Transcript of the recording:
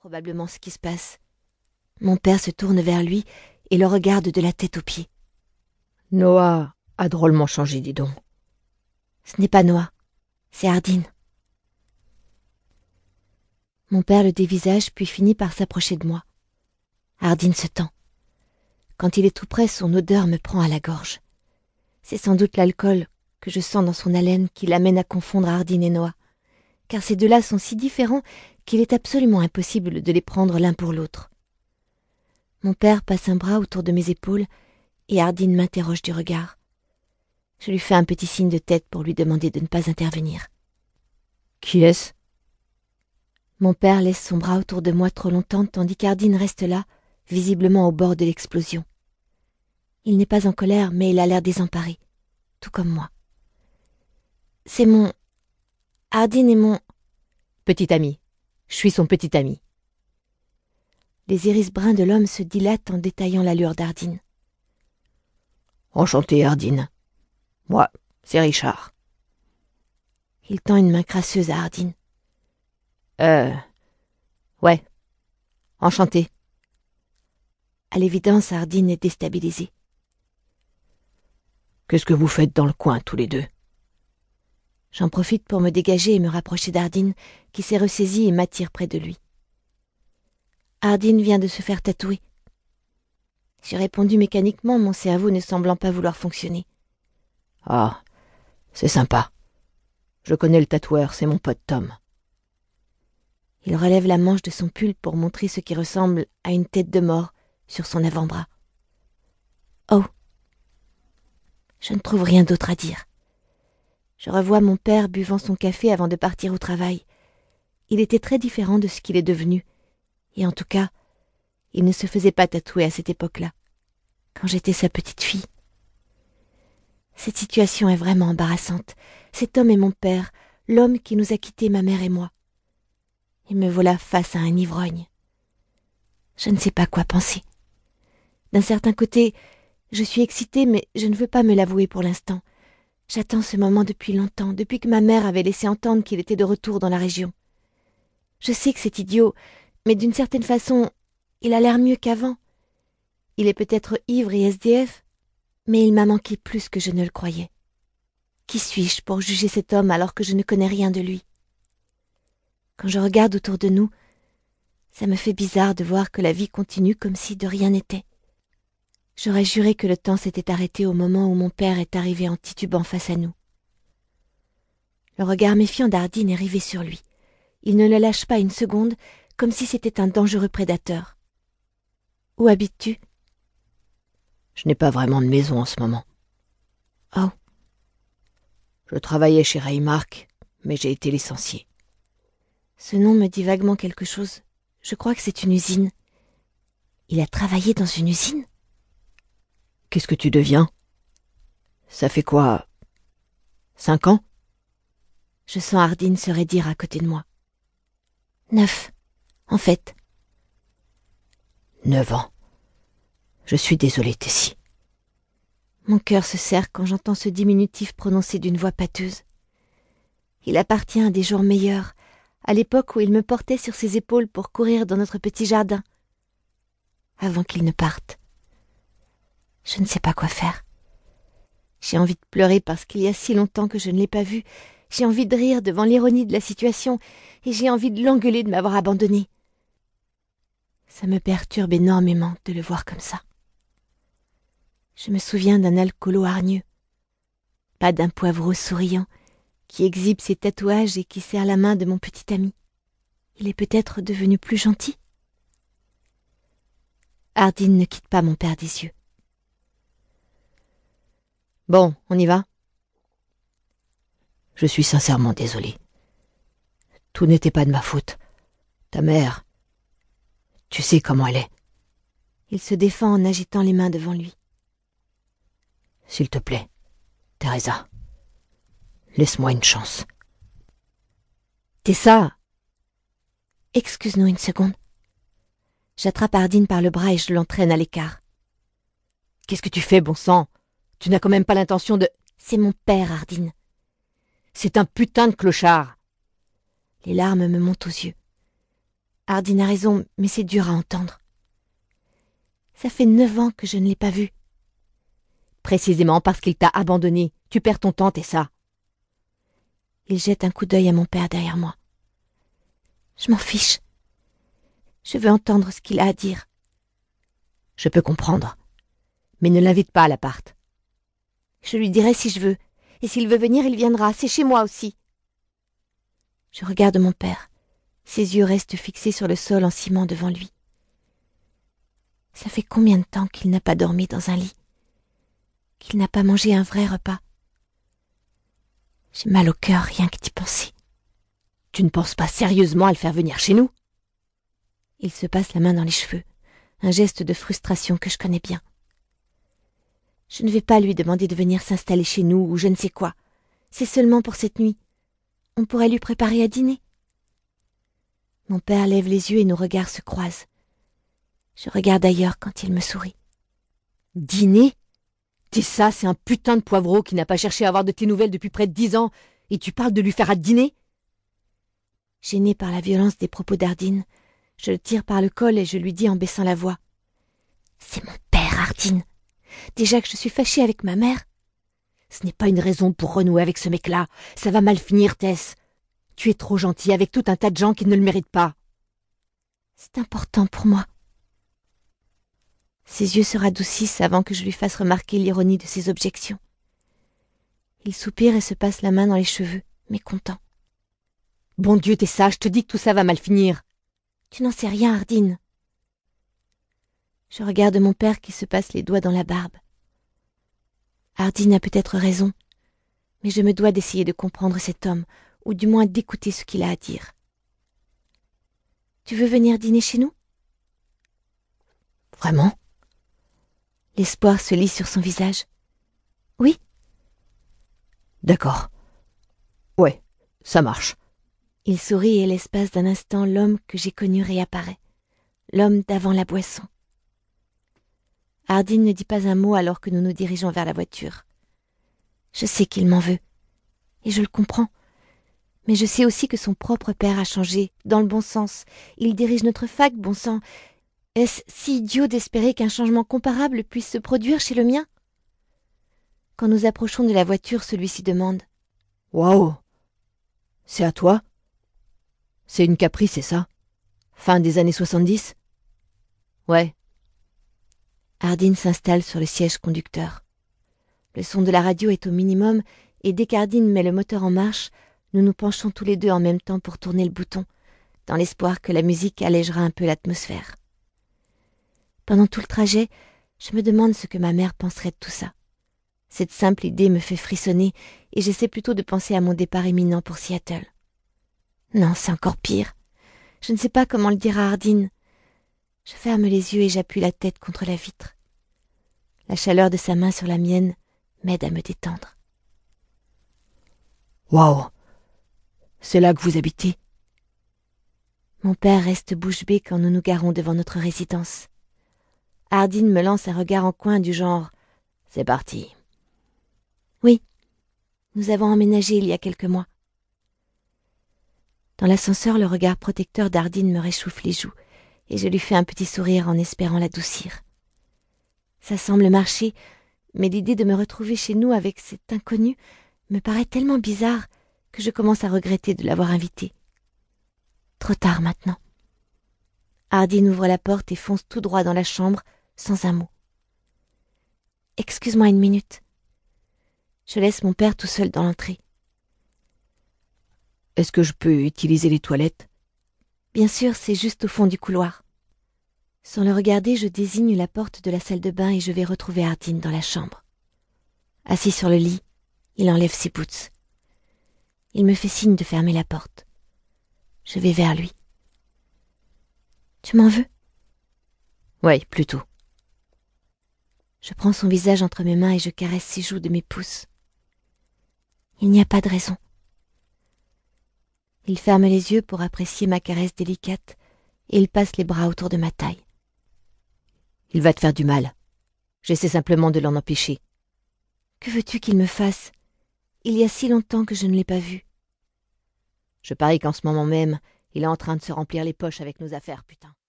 probablement ce qui se passe. Mon père se tourne vers lui et le regarde de la tête aux pieds. Noah a drôlement changé, dis donc. Ce n'est pas Noah, c'est Hardin. Mon père le dévisage puis finit par s'approcher de moi. Hardin se tend. Quand il est tout près, son odeur me prend à la gorge. C'est sans doute l'alcool que je sens dans son haleine qui l'amène à confondre Hardin et Noah, car ces deux-là sont si différents qu'il est absolument impossible de les prendre l'un pour l'autre. Mon père passe un bras autour de mes épaules et Hardin m'interroge du regard. Je lui fais un petit signe de tête pour lui demander de ne pas intervenir. Qui est-ce? Mon père laisse son bras autour de moi trop longtemps tandis qu'Hardin reste là, visiblement au bord de l'explosion. Il n'est pas en colère, mais il a l'air désemparé, tout comme moi. C'est mon. Hardin est mon. Petit ami. Je suis son petit ami. Les iris bruns de l'homme se dilatent en détaillant l'allure d'Ardine. Enchanté, Ardine. Moi, c'est Richard. Il tend une main crasseuse à Ardine. Euh. Ouais. Enchanté. À l'évidence, Ardine est déstabilisée. Qu'est-ce que vous faites dans le coin, tous les deux? J'en profite pour me dégager et me rapprocher d'Ardine, qui s'est ressaisie et m'attire près de lui. Ardine vient de se faire tatouer. J'ai répondu mécaniquement, mon cerveau ne semblant pas vouloir fonctionner. Ah, c'est sympa. Je connais le tatoueur, c'est mon pote Tom. Il relève la manche de son pull pour montrer ce qui ressemble à une tête de mort sur son avant-bras. Oh. Je ne trouve rien d'autre à dire. Je revois mon père buvant son café avant de partir au travail. Il était très différent de ce qu'il est devenu, et en tout cas, il ne se faisait pas tatouer à cette époque-là, quand j'étais sa petite fille. Cette situation est vraiment embarrassante. Cet homme est mon père, l'homme qui nous a quittés, ma mère et moi. Et me voilà face à un ivrogne. Je ne sais pas quoi penser. D'un certain côté, je suis excitée, mais je ne veux pas me l'avouer pour l'instant. J'attends ce moment depuis longtemps, depuis que ma mère avait laissé entendre qu'il était de retour dans la région. Je sais que c'est idiot, mais d'une certaine façon, il a l'air mieux qu'avant. Il est peut-être ivre et SDF, mais il m'a manqué plus que je ne le croyais. Qui suis-je pour juger cet homme alors que je ne connais rien de lui? Quand je regarde autour de nous, ça me fait bizarre de voir que la vie continue comme si de rien n'était. J'aurais juré que le temps s'était arrêté au moment où mon père est arrivé en titubant face à nous. Le regard méfiant d'Ardine est rivé sur lui. Il ne le lâche pas une seconde, comme si c'était un dangereux prédateur. Où habites-tu? Je n'ai pas vraiment de maison en ce moment. Oh. Je travaillais chez Raymark, mais j'ai été licencié. Ce nom me dit vaguement quelque chose. Je crois que c'est une usine. Il a travaillé dans une usine? Qu'est-ce que tu deviens? Ça fait quoi? Cinq ans? Je sens Hardine se raidir à côté de moi. Neuf, en fait. Neuf ans. Je suis désolé, Tessie. Mon cœur se serre quand j'entends ce diminutif prononcé d'une voix pâteuse. Il appartient à des jours meilleurs, à l'époque où il me portait sur ses épaules pour courir dans notre petit jardin. Avant qu'il ne parte. Je ne sais pas quoi faire. J'ai envie de pleurer parce qu'il y a si longtemps que je ne l'ai pas vu. J'ai envie de rire devant l'ironie de la situation et j'ai envie de l'engueuler de m'avoir abandonné. Ça me perturbe énormément de le voir comme ça. Je me souviens d'un alcoolo hargneux, pas d'un poivreau souriant qui exhibe ses tatouages et qui serre la main de mon petit ami. Il est peut-être devenu plus gentil. Hardine ne quitte pas mon père des yeux. Bon, on y va Je suis sincèrement désolé. Tout n'était pas de ma faute. Ta mère. Tu sais comment elle est. Il se défend en agitant les mains devant lui. S'il te plaît, Teresa. Laisse-moi une chance. Tessa Excuse-nous une seconde. J'attrape Ardine par le bras et je l'entraîne à l'écart. Qu'est-ce que tu fais, bon sang? Tu n'as quand même pas l'intention de... C'est mon père, Ardine. C'est un putain de clochard. Les larmes me montent aux yeux. Hardin a raison, mais c'est dur à entendre. Ça fait neuf ans que je ne l'ai pas vu. Précisément parce qu'il t'a abandonné. Tu perds ton temps, et ça. Il jette un coup d'œil à mon père derrière moi. Je m'en fiche. Je veux entendre ce qu'il a à dire. Je peux comprendre. Mais ne l'invite pas à l'appart. Je lui dirai si je veux. Et s'il veut venir, il viendra. C'est chez moi aussi. Je regarde mon père. Ses yeux restent fixés sur le sol en ciment devant lui. Ça fait combien de temps qu'il n'a pas dormi dans un lit? Qu'il n'a pas mangé un vrai repas? J'ai mal au cœur rien que d'y penser. Tu ne penses pas sérieusement à le faire venir chez nous? Il se passe la main dans les cheveux, un geste de frustration que je connais bien. Je ne vais pas lui demander de venir s'installer chez nous ou je ne sais quoi. C'est seulement pour cette nuit. On pourrait lui préparer à dîner. Mon père lève les yeux et nos regards se croisent. Je regarde ailleurs quand il me sourit. Dîner? T'es ça, c'est un putain de poivreau qui n'a pas cherché à avoir de tes nouvelles depuis près de dix ans, et tu parles de lui faire à dîner? Gêné par la violence des propos d'Ardine, je le tire par le col et je lui dis en baissant la voix. C'est mon père, Ardine. Déjà que je suis fâchée avec ma mère. Ce n'est pas une raison pour renouer avec ce mec-là. Ça va mal finir, Tess. Tu es trop gentil avec tout un tas de gens qui ne le méritent pas. C'est important pour moi. Ses yeux se radoucissent avant que je lui fasse remarquer l'ironie de ses objections. Il soupire et se passe la main dans les cheveux, mécontent. Bon Dieu, t'es sage, je te dis que tout ça va mal finir. Tu n'en sais rien, Hardine. Je regarde mon père qui se passe les doigts dans la barbe. Hardine a peut-être raison, mais je me dois d'essayer de comprendre cet homme, ou du moins d'écouter ce qu'il a à dire. Tu veux venir dîner chez nous? Vraiment? L'espoir se lit sur son visage. Oui? D'accord. Ouais, ça marche. Il sourit et l'espace d'un instant l'homme que j'ai connu réapparaît, l'homme d'avant la boisson. Hardin ne dit pas un mot alors que nous nous dirigeons vers la voiture. Je sais qu'il m'en veut, et je le comprends. Mais je sais aussi que son propre père a changé, dans le bon sens. Il dirige notre fac, bon sang. Est-ce si idiot d'espérer qu'un changement comparable puisse se produire chez le mien? Quand nous approchons de la voiture, celui-ci demande. Waouh C'est à toi C'est une caprice, c'est ça Fin des années soixante-dix Ouais, Hardin s'installe sur le siège conducteur. Le son de la radio est au minimum, et dès qu'Hardin met le moteur en marche, nous nous penchons tous les deux en même temps pour tourner le bouton, dans l'espoir que la musique allégera un peu l'atmosphère. Pendant tout le trajet, je me demande ce que ma mère penserait de tout ça. Cette simple idée me fait frissonner, et j'essaie plutôt de penser à mon départ imminent pour Seattle. Non, c'est encore pire. Je ne sais pas comment le dire à Hardin. Je ferme les yeux et j'appuie la tête contre la vitre. La chaleur de sa main sur la mienne m'aide à me détendre. Waouh C'est là que vous habitez Mon père reste bouche bée quand nous nous garons devant notre résidence. Hardin me lance un regard en coin du genre C'est parti. Oui, nous avons emménagé il y a quelques mois. Dans l'ascenseur, le regard protecteur d'Ardine me réchauffe les joues et je lui fais un petit sourire en espérant l'adoucir. Ça semble marcher, mais l'idée de me retrouver chez nous avec cet inconnu me paraît tellement bizarre que je commence à regretter de l'avoir invité. Trop tard maintenant. Hardin ouvre la porte et fonce tout droit dans la chambre, sans un mot. Excuse-moi une minute. Je laisse mon père tout seul dans l'entrée. Est-ce que je peux utiliser les toilettes? Bien sûr, c'est juste au fond du couloir. Sans le regarder, je désigne la porte de la salle de bain et je vais retrouver Hardin dans la chambre. Assis sur le lit, il enlève ses boots. Il me fait signe de fermer la porte. Je vais vers lui. Tu m'en veux? Oui, plutôt. Je prends son visage entre mes mains et je caresse ses joues de mes pouces. Il n'y a pas de raison. Il ferme les yeux pour apprécier ma caresse délicate et il passe les bras autour de ma taille. Il va te faire du mal. J'essaie simplement de l'en empêcher. Que veux-tu qu'il me fasse? Il y a si longtemps que je ne l'ai pas vu. Je parie qu'en ce moment même, Il est en train de se remplir les poches avec nos affaires, putain.